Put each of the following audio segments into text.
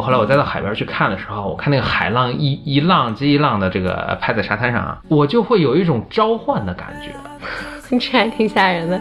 我后来我再到海边去看的时候，我看那个海浪一一浪接一浪的这个拍在沙滩上啊，我就会有一种召唤的感觉。这还挺吓人的。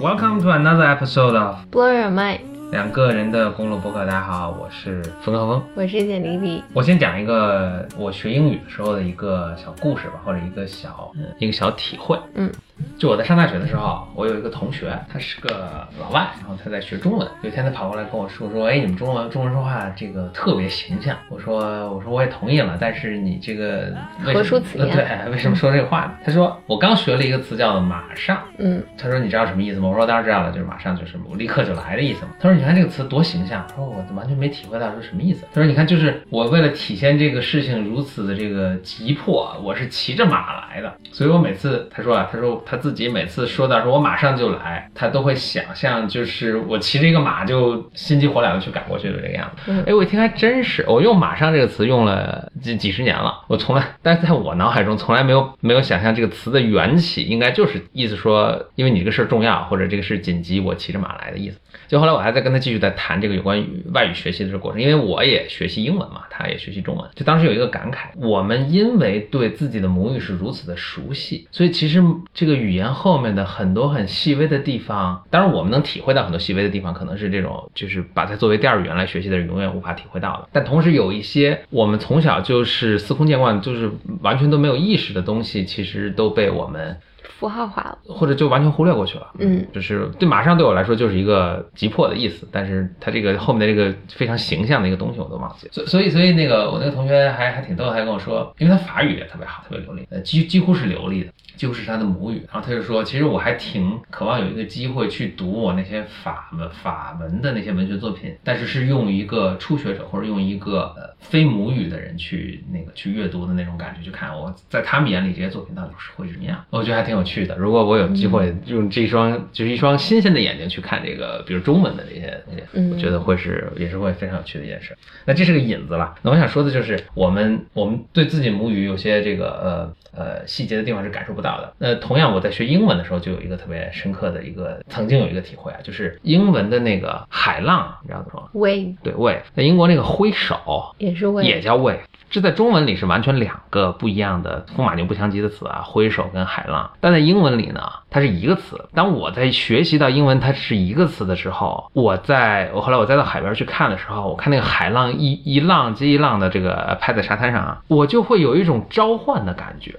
Welcome to another episode of Blow your mind，两个人的公路博客。大家好，我是冯绍峰。我是简丽丽。我先讲一个我学英语的时候的一个小故事吧，或者一个小一个小体会。嗯，就我在上大学的时候，我有一个同学，他是个老外，然后他在学中文。有一天他跑过来跟我说说，哎，你们中文中文说话这个特别形象。我说我说我也同意了，但是你这个为什么何出此言呃对，为什么说这个话呢？他说我刚学了一个词叫马上。嗯，他说你知道什么意思吗？我说当然知道了，就是马上就是我立刻就来的意思嘛。他说你看这个词多形象。他说我完全没体会到是什么意思。他说你看就是我为了体现这个事情如此的这个急迫，我是骑着马来的，所以我每次他说啊，他说他自己每次说到说我马上就来，他都会想象就是我骑着一个马就心急火燎的去赶过去的这个样子。嗯哎，我一听还真是，我用“马上”这个词用了几几十年了，我从来，但是在我脑海中从来没有没有想象这个词的缘起，应该就是意思说，因为你这个事儿重要，或者这个事紧急，我骑着马来的意思。就后来我还在跟他继续在谈这个有关于外语学习的这个过程，因为我也学习英文嘛，他也学习中文，就当时有一个感慨，我们因为对自己的母语是如此的熟悉，所以其实这个语言后面的很多很细微的地方，当然我们能体会到很多细微的地方，可能是这种就是把它作为第二语言来学习的人永远无法体会到的。但同时有一些我们从小就是司空见惯，就是完全都没有意识的东西，其实都被我们符号化了。或者就完全忽略过去了。嗯，就是对马上对我来说就是一个急迫的意思，但是它这个后面的这个非常形象的一个东西我都忘记了。所所以所以那个我那个同学还还挺逗，还跟我说，因为他法语也特别好，特别流利，呃几几乎是流利的。几乎是他的母语，然后他就说，其实我还挺渴望有一个机会去读我那些法文法文的那些文学作品，但是是用一个初学者或者用一个呃非母语的人去那个去阅读的那种感觉，去看我在他们眼里这些作品到底是会是什么样。我觉得还挺有趣的。如果我有机会用这双就是一双新鲜的眼睛去看这个，比如中文的这些东西，嗯我觉得会是也是会非常有趣的一件事。那这是个引子了。那我想说的就是，我们我们对自己母语有些这个呃呃细节的地方是感受不到的。那同样，我在学英文的时候就有一个特别深刻的一个，曾经有一个体会啊，就是英文的那个海浪，你知道怎么说？wave 对，wave，在英国那个挥手也是 wave，也叫 wave。这在中文里是完全两个不一样的风马牛不相及的词啊，挥手跟海浪。但在英文里呢，它是一个词。当我在学习到英文它是一个词的时候，我在我后来我再到海边去看的时候，我看那个海浪一一浪接一浪的这个拍在沙滩上啊，我就会有一种召唤的感觉。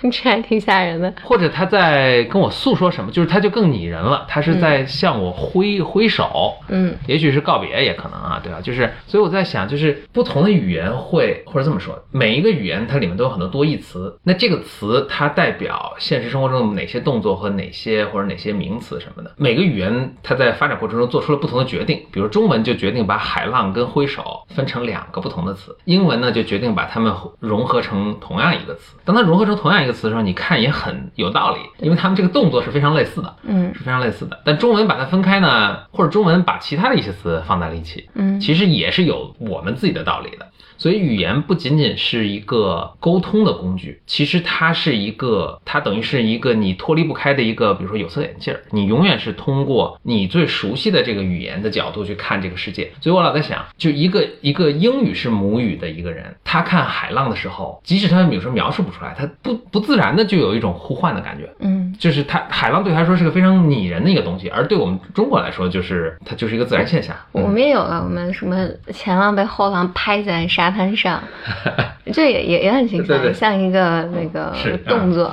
这还挺吓人的。或者他在跟我诉说什么，就是他就更拟人了，他是在向我挥挥手，嗯也许是告别，也可能啊，对吧？就是，所以我在想，就是不同的语言会，或者这么说，每一个语言它里面都有很多多义词，那这个词它代表现实生活中的哪些动作和哪些或者哪些名词什么的。每个语言它在发展过程中做出了不同的决定，比如中文就决定把海浪跟挥手分成两个不同的词，英文呢就决定把它们融合成同样一个词。当它融合成同样一个词的时候，你看也很有道理，因为它们这个动作是非常类似的。嗯是非常类似的。但中文把它分开呢，或者中文把其他的一些词放在了一起，嗯其实也是有我们自己的道理的。所以语言不仅仅是一个沟通的工具，其实它是一个，它等于是一个你脱离不开的一个，比如说有色眼镜儿，你永远是通过你最熟悉的这个语言的角度去看这个世界。所以我老在想，就一个一个英语是母语的一个人，他看海浪的时候，即使他有时候描述不出来，他不不自然的就有一种呼唤的感觉。嗯就是他海浪对他来说是个非常拟人的一个东西，而对我们中国来说，就是它就是一个自然现象。我们也有了，我们什么前浪被后浪拍在沙滩上，这也也也很形象，像一个那个动作。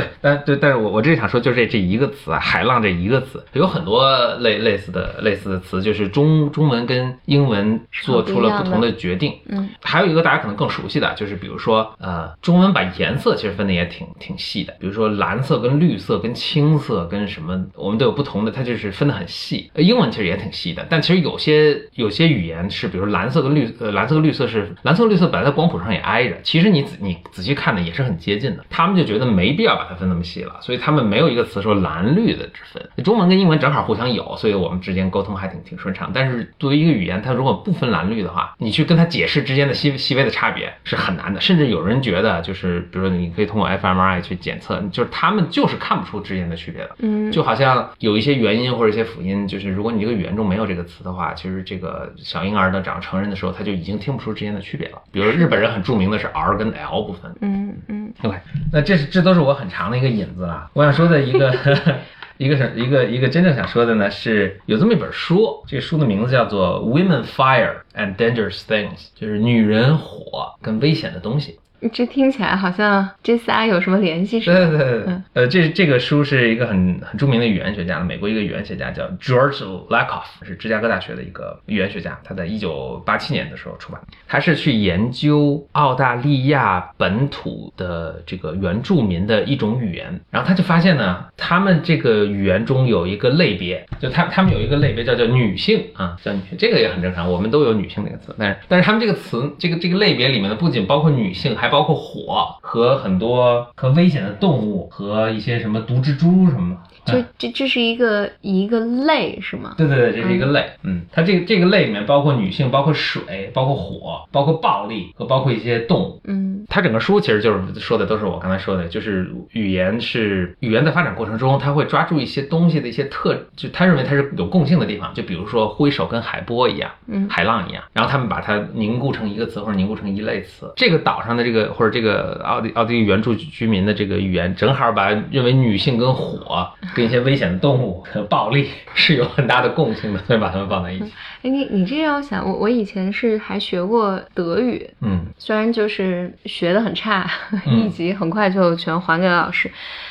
对，但对，但是我我这里想说，就是这这一个词啊，海浪这一个词，有很多类类似的类似的词，就是中中文跟英文做出了不同的决定。嗯还有一个大家可能更熟悉的，就是比如说，呃，中文把颜色其实分的也挺挺细的，比如说蓝色跟绿色跟青色跟什么，我们都有不同的，它就是分的很细。呃英文其实也挺细的，但其实有些有些语言是，比如说蓝色跟绿，呃，蓝色跟绿色是蓝色跟绿色本来在光谱上也挨着，其实你仔你仔细看呢也是很接近的，他们就觉得没必要把它分那么细了，所以他们没有一个词说蓝绿的之分。中文跟英文正好互相有，所以我们之间沟通还挺挺顺畅。但是作为一个语言，它如果不分蓝绿的话，你去跟它解释之间的细细微的差别是很难的。甚至有人觉得，就是比如说你可以通过 fMRI 去检测，就是他们就是看不出之间的区别的。嗯，就好像有一些元音或者一些辅音，就是如果你这个语言中没有这个词的话，其实这个小婴儿的长成人的时候，他就已经听不出之间的区别了。比如日本人很著名的是 R 跟 L 部分。嗯嗯 OK，那这是这都是我很长的一个引子了。我想说的一个 一个是一个一个真正想说的呢，是有这么一本书，这个书的名字叫做《Women Fire and Dangerous Things》，就是女人火跟危险的东西。这听起来好像这仨有什么联系似对的？对对对嗯，呃，这这个书是一个很很著名的语言学家，美国一个语言学家叫 George Lakoff，是芝加哥大学的一个语言学家，他在一九八七年的时候出版。他是去研究澳大利亚本土的这个原住民的一种语言，然后他就发现呢，他们这个语言中有一个类别，就他他们有一个类别叫叫女性啊，叫女性，这个也很正常，我们都有女性这个词，但是但是他们这个词这个这个类别里面呢，不仅包括女性，还包括火和很多和危险的动物和一些什么毒蜘蛛什么的。就啊这这是一个一个类是吗？对对对，这是一个类，嗯，它这个这个类里面包括女性，包括水，包括火，包括暴力和包括一些动物。嗯它整个书其实就是说的都是我刚才说的，就是语言是语言在发展过程中，它会抓住一些东西的一些特，就他认为它是有共性的地方，就比如说挥手跟海波一样，嗯海浪一样，然后他们把它凝固成一个词或者凝固成一类词。这个岛上的这个或者这个奥地奥地利原住居民的这个语言，正好把认为女性跟火跟一些危险的动物和暴力 是有很大的共性的，所以把它们放在一起。哎，你你这让我想，我我以前是还学过德语，嗯。虽然就是学的很差，嗯。一级很快就全还给了老师，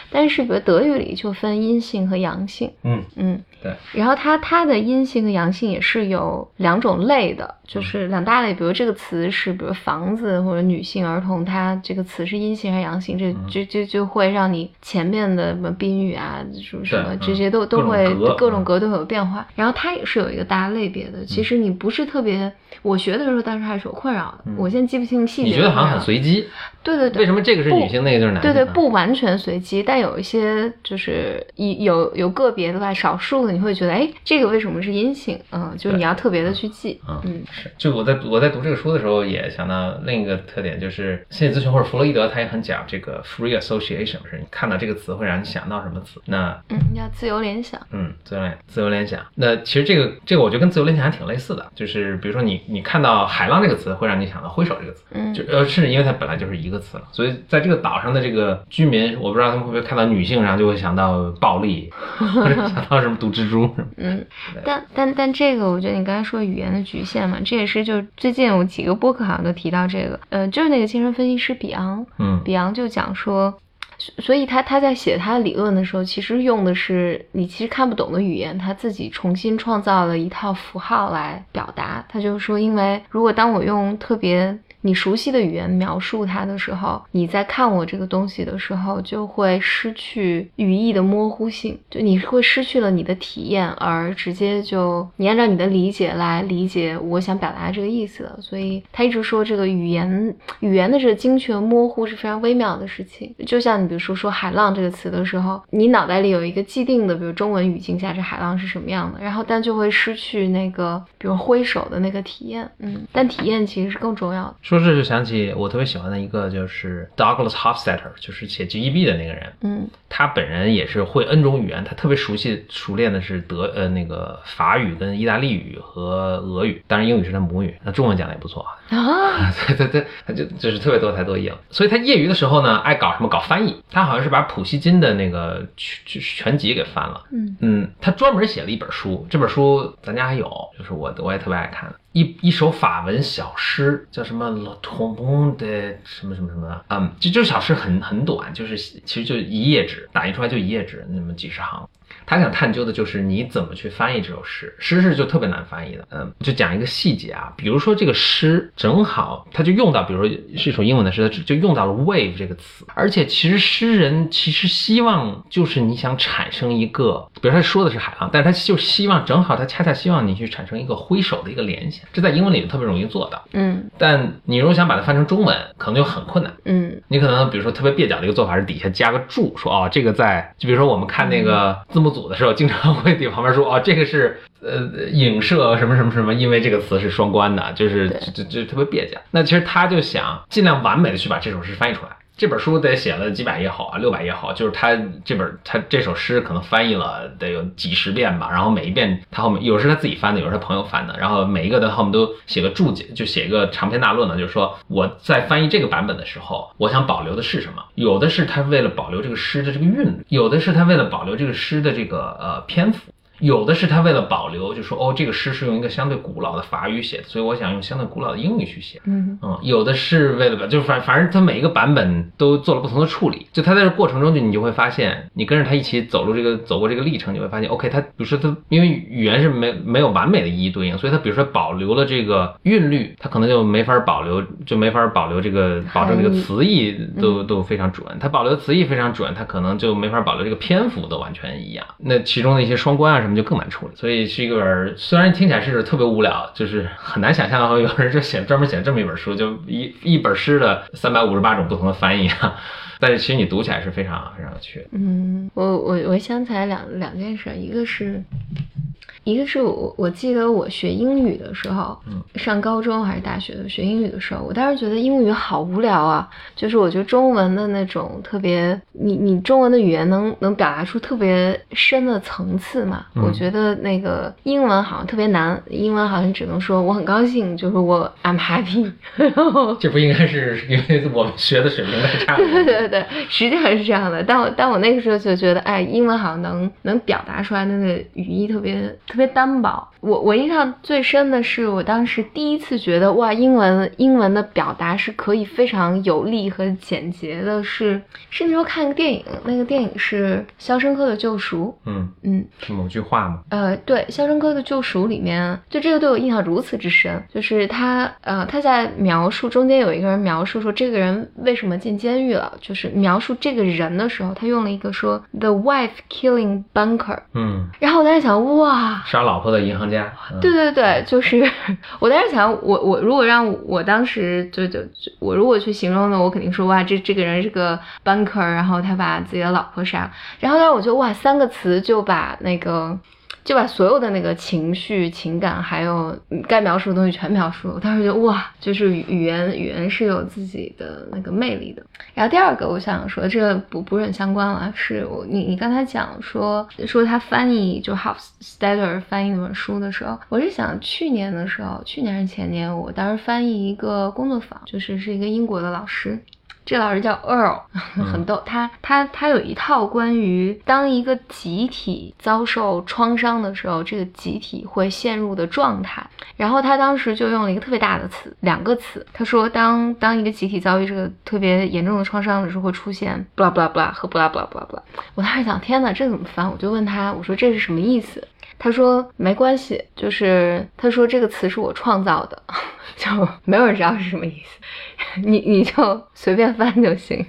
但是比如德语里就分阴性和阳性，嗯，嗯，对，然后它它的阴性和阳性也是有两种类的，就是两大类，比如这个词是比如房子或者女性儿童，它这个词是阴性还是阳性，这就就就会让你前面的什么宾语啊，什么什么这些都都会各种嗯。格都会有变化，然后它也是有一个大类别的，其实你不是特别，我学的时候当时还是有困扰的，我现在记不清细节，嗯你觉得好像很，随机？对对对，为什么这个是女性，那个就是男性？对对，不完全随机，但有一些就是一有有个别的吧，少数的你会觉得，哎，这个为什么是阴性？嗯，就是你要特别的去记，嗯就我在我在读这个书的时候，也想到另一个特点，就是心理咨询或者弗洛伊德，他也很讲这个 free association，是你看到这个词会让你想到什么词。那嗯，要自由联想，嗯，自由联自由联想。那其实这个这个我觉得跟自由联想还挺类似的，就是比如说你你看到海浪这个词，会让你想到挥手这个词，嗯就呃甚至因为它本来就是一个词了，所以在这个岛上的这个居民，我不知道他们会不会看到女性，然后就会想到暴力，或者想到什么毒蜘蛛。嗯，但但但这个，我觉得你刚才说语言的局限嘛，这也是就最近有几个播客好像都提到这个，呃，就是那个精神分析师比昂，嗯比昂就讲说，所所以他他在写他的理论的时候，其实用的是你其实看不懂的语言，他自己重新创造了一套符号来表达。他就说，因为如果当我用特别你熟悉的语言描述它的时候，你在看我这个东西的时候，就会失去语义的模糊性，就你会失去了你的体验，而直接就你按照你的理解来理解我想表达这个意思的。所以他一直说这个语言语言的这个精确模糊是非常微妙的事情。就像你比如说说海浪这个词的时候，你脑袋里有一个既定的，比如中文语境下这海浪是什么样的，然后但就会失去那个比如挥手的那个体验。嗯，但体验其实是更重要的。说这就想起我特别喜欢的一个，就是 Douglas Hofstadter，就是写 GEB 的那个人。嗯他本人也是会 N 种语言，他特别熟悉熟练的是德呃那个法语跟意大利语和俄语，当然英语是他母语，那中文讲的也不错啊。啊，对对对，他就就是特别多才多艺了。所以他业余的时候呢，爱搞什么搞翻译，他好像是把普希金的那个全全集给翻了。嗯嗯，他专门写了一本书，这本书咱家还有，就是我我也特别爱看的。一一首法文小诗，叫什么《Le Tombon 的什么什么什么》，嗯，这这首小诗很很短，就是其实就一页纸，打印出来就一页纸，那么几十行。他想探究的就是你怎么去翻译这首诗，诗是就特别难翻译的。嗯，就讲一个细节啊，比如说这个诗正好他就用到，比如说是一首英文的诗，他就用到了 wave 这个词，而且其实诗人其实希望就是你想产生一个，比如他说的是海浪，但是他就希望正好他恰恰希望你去产生一个挥手的一个联系想，这在英文里特别容易做到。嗯但你如果想把它翻成中文，可能就很困难。嗯你可能比如说特别蹩脚的一个做法是底下加个注，说哦这个在，就比如说我们看那个字幕组的时候，经常会底旁边说哦这个是呃影射什么什么什么，因为这个词是双关的，就是就就特别蹩脚。那其实他就想尽量完美的去把这首诗翻译出来。这本书得写了几百页好啊，六百页好，就是他这本他这首诗可能翻译了得有几十遍吧，然后每一遍他后面有时他自己翻的，有时他朋友翻的，然后每一个的后面都写个注解，就写一个长篇大论呢，就是说我在翻译这个版本的时候，我想保留的是什么？有的是他为了保留这个诗的这个韵律，有的是他为了保留这个诗的这个呃篇幅。有的是他为了保留，就说哦，这个诗是用一个相对古老的法语写的，所以我想用相对古老的英语去写。嗯嗯，有的是为了把，就是反反正他每一个版本都做了不同的处理。就他在这过程中，就你就会发现，你跟着他一起走路这个走过这个历程，你会发现，OK，他比如说他因为语言是没没有完美的一一对应，所以他比如说保留了这个韵律，他可能就没法保留，就没法保留这个保证这个词义都都非常准。他保留词义非常准，他可能就没法保留这个篇幅都完全一样。那其中的一些双关啊什么就更难处理。所以是一个本虽然听起来是特别无聊，就是很难想象有人就写专门写这么一本书，就一一本诗的三百五十八种不同的翻译啊。但是其实你读起来是非常非常有趣的。嗯，我我我想起来两两件事，一个是。一个是我我记得我学英语的时候，嗯上高中还是大学的学英语的时候，我当时觉得英语好无聊啊，就是我觉得中文的那种特别，你你中文的语言能能表达出特别深的层次嘛？嗯我觉得那个英文好像特别难，英文好像只能说我很高兴，就是我 I'm happy，然后这不应该是因为我们学的水平太差对了？对对，实际上是这样的。但我但我那个时候就觉得，哎，英文好像能能表达出来那个语义特别特别单薄。我我印象最深的是，我当时第一次觉得，哇，英文英文的表达是可以非常有力和简洁的是，是那时候看个电影，那个电影是《肖申克的救赎》。嗯，嗯，是某句话吗？呃，对，《肖申克的救赎》里面，就这个对我印象如此之深，就是他，呃，他在描述中间有一个人描述说这个人为什么进监狱了，就是描述这个人的时候，他用了一个说 the wife killing bunker，嗯，然后我当时想，哇，杀老婆的银行家。对对对，就是 我当时想，我我如果让我当时就就就我如果去形容呢，我肯定说哇，这这个人是个 banker，然后他把自己的老婆杀，然后但是我就哇，三个词就把那个。就把所有的那个情绪、情感，还有该描述的东西全描述了。我当时就哇，就是语言语言是有自己的那个魅力的。然后第二个我想说，这个不不是很相关了，是我你你刚才讲说说他翻译就 Hofstadter 翻译那本书的时候，我是想去年的时候，去年还是前年，我当时翻译一个工作坊，就是是一个英国的老师。这老师叫 Earl，很逗。他他他有一套关于当一个集体遭受创伤的时候，这个集体会陷入的状态。然后他当时就用了一个特别大的词，两个词。他说当当一个集体遭遇这个特别严重的创伤的时候，会出现 blah blah blah 和 blah blah blah blah。我当时想，天哪，这怎么翻？我就问他，我说这是什么意思？他说没关系，就是他说这个词是我创造的，就没有人知道是什么意思，你你就随便翻就行。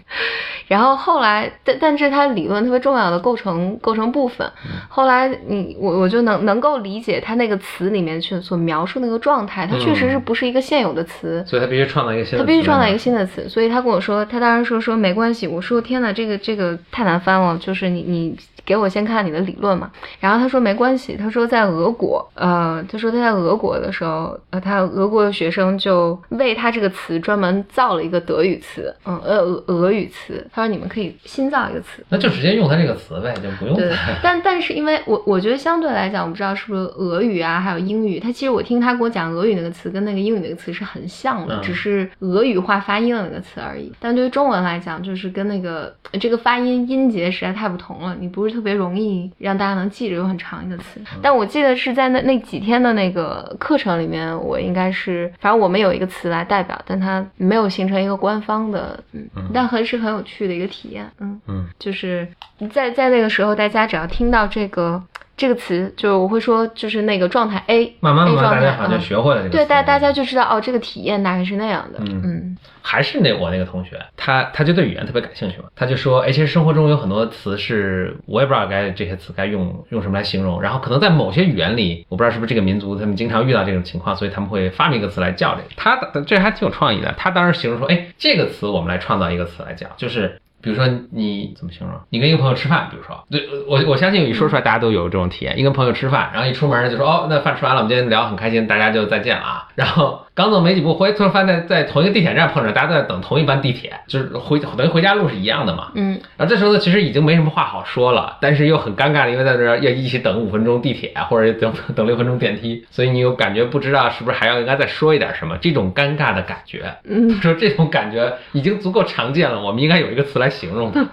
然后后来，但但这是他理论特别重要的构成构成部分。后来你我我就能能够理解他那个词里面去所描述那个状态，它确实是不是一个现有的词，所以他必须创造一个新的他词。必须创造一个新的词，所以他跟我说，他当时说说没关系，我说天呐，这个这个太难翻了，就是你你给我先看你的理论嘛。然后他说没关系，他说在俄国，呃，他说他在俄国的时候，呃，他俄国的学生就为他这个词专门造了一个德语词，嗯，呃，俄俄语词。他说你们可以新造一个词，那就直接用他这个词呗，就不用对，但但是因为我我觉得相对来讲，我不知道是不是俄语啊，还有英语，他其实我听他给我讲俄语那个词跟那个英语那个词是很像的，嗯只是俄语化发音的那个词而已。但对于中文来讲，就是跟那个这个发音音节实在太不同了。你不是是特别容易让大家能记着，有很长一个词。但我记得是在那那几天的那个课程里面，我应该是，反正我们有一个词来代表，但它没有形成一个官方的，嗯，但很是很有趣的一个体验，嗯嗯，就是在在那个时候，大家只要听到这个。这个词就是我会说，就是那个状态 A，慢慢慢慢大家好像就嗯学会了这个词。对，大大家就知道哦，这个体验大概是那样的，嗯嗯还是那我那个同学，他他就对语言特别感兴趣嘛，他就说，哎，其实生活中有很多词是我也不知道该这些词该用用什么来形容，然后可能在某些语言里，我不知道是不是这个民族他们经常遇到这种情况，所以他们会发明一个词来叫这个。他的这还挺有创意的，他当时形容说，哎，这个词我们来创造一个词来叫，就是。比如说你怎么形容？你跟一个朋友吃饭，比如说，对我我相信一说出来大家都有这种体验。一跟朋友吃饭，然后一出门就说哦，那饭吃完了，我们今天聊得很开心，大家就再见了啊。然后刚走没几步，回突然发现在同一个地铁站碰着，大家都在等同一班地铁，就是回等于回家路是一样的嘛。嗯然后这时候呢，其实已经没什么话好说了，但是又很尴尬的，因为在这儿要一起等五分钟地铁，或者等 等六分钟电梯，所以你又感觉不知道是不是还要应该再说一点什么，这种尴尬的感觉。嗯 说这种感觉已经足够常见了，我们应该有一个词来形容它。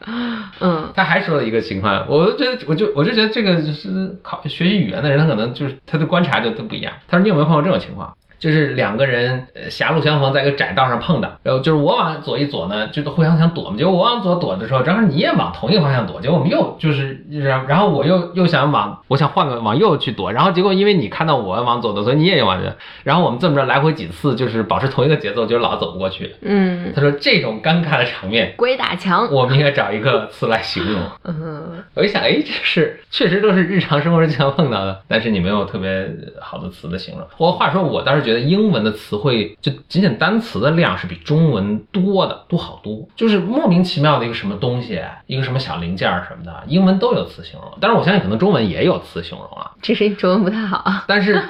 嗯他还说了一个情况，我就觉得，我就我就觉得这个就是考学习语言的人，他可能就是他的观察就都不一样。他说你有没有碰到这种情况？就是两个人呃狭路相逢，在一个窄道上碰的，然后就是我往左一左呢，就是互相想躲嘛，结果我往左躲的时候，正好你也往同一个方向躲，结果我们又就是然然后我又又想往我想换个往右去躲，然后结果因为你看到我往左躲，所以你也往右，然后我们这么着来回几次，就是保持同一个节奏，就老走不过去。嗯，他说这种尴尬的场面，鬼打墙，我们应该找一个词来形容。嗯我一想，哎，这是确实都是日常生活中经常碰到的，但是你没有特别好的词的形容。我话说，我倒是觉得英文的词汇就仅仅单词的量是比中文多的多好多，就是莫名其妙的一个什么东西，一个什么小零件儿什么的，英文都有词形容。但是，我相信可能中文也有词形容啊，只是中文不太好，但是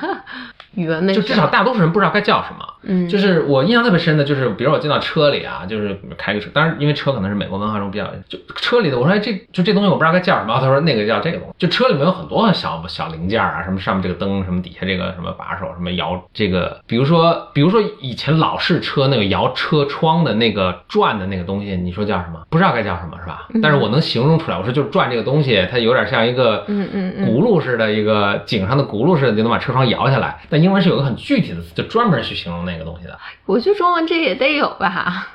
语文没就至少大多数人不知道该叫什么。嗯就是我印象特别深的，就是比如我进到车里啊，就是开个车，当然因为车可能是美国文化中比较，就车里的我说哎这就这东西我不知道该叫什么，他说那个叫这个东西，就车里面有很多小小零件啊，什么上面这个灯，什么底下这个什么把手，什么摇这个，比如说比如说以前老式车那个摇车窗的那个转的那个东西，你说叫什么？不知道该叫什么是吧？但是我能形容出来，我说就是转这个东西，它有点像一个嗯嗯嗯轱辘似的一个井上的轱辘似的，就能把车窗摇下来。但英文是有个很具体的词，就专门去形容那个东西的。我觉得中文这也得有吧。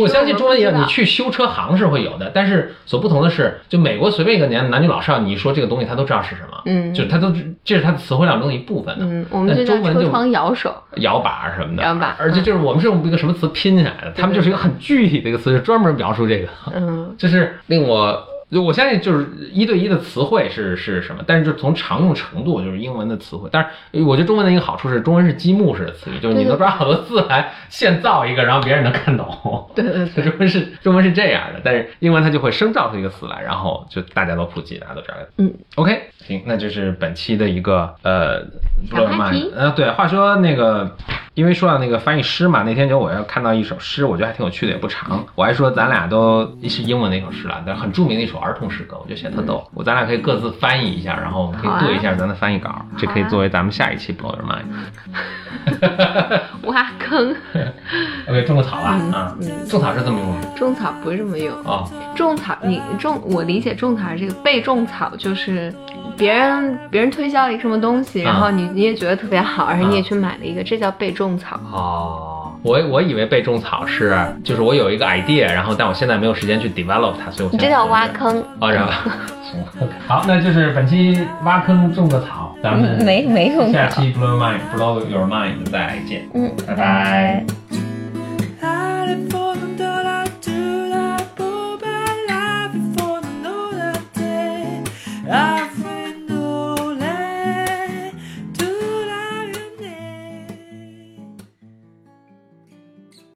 我 相信中文也你去修车行是会有的，但是所不同的是，就美国随便一个年男女老少，你说这个东西，他都知道是什么，嗯就他都这是他的词汇量中的一部分的。嗯，我们中文就车窗摇手。摇把什么的，摇把而且就是我们是用一个什么词拼起来的，他们就是一个很具体的一个词，是专门描述这个，嗯就是令我。就我相信，就是一对一的词汇是是什么，但是就是从常用程度，就是英文的词汇。但是我觉得中文的一个好处是，中文是积木式的词语，就是你能抓好多字来现造一个，然后别人能看懂。对对对，中文是中文是这样的，但是英文它就会生造出一个词来，然后就大家都普及，大家都知道。嗯，OK，行，那就是本期的一个呃小 blow 话题呃，对，话说那个，因为说到那个翻译诗嘛，那天就我要看到一首诗，我觉得还挺有趣的，也不长。我还说咱俩都是英文的一首诗了，但是很著名的一首儿童诗歌，我觉得写得特逗。我咱俩可以各自翻译一下，然后我们可以对一下咱的翻译稿，这可以作为咱们下一期 blow your mind。挖坑，OK，种个草吧，嗯啊嗯，种草是这么用的种草不是这么用。哦，种草，你种，我理解种草这个被种草就是别人别人推销了一个什么东西，然后你你也觉得特别好，而且你也去买了一个，这叫被种草。哦，我我以为被种草是就是我有一个 idea，然后但我现在没有时间去 develop 它，所以我你这叫挖。坑，哦，这样吧。好，那就是本期挖坑种个草，咱们嗯 没没种。下期 blow your mind blow your mind 再见，嗯，拜拜。I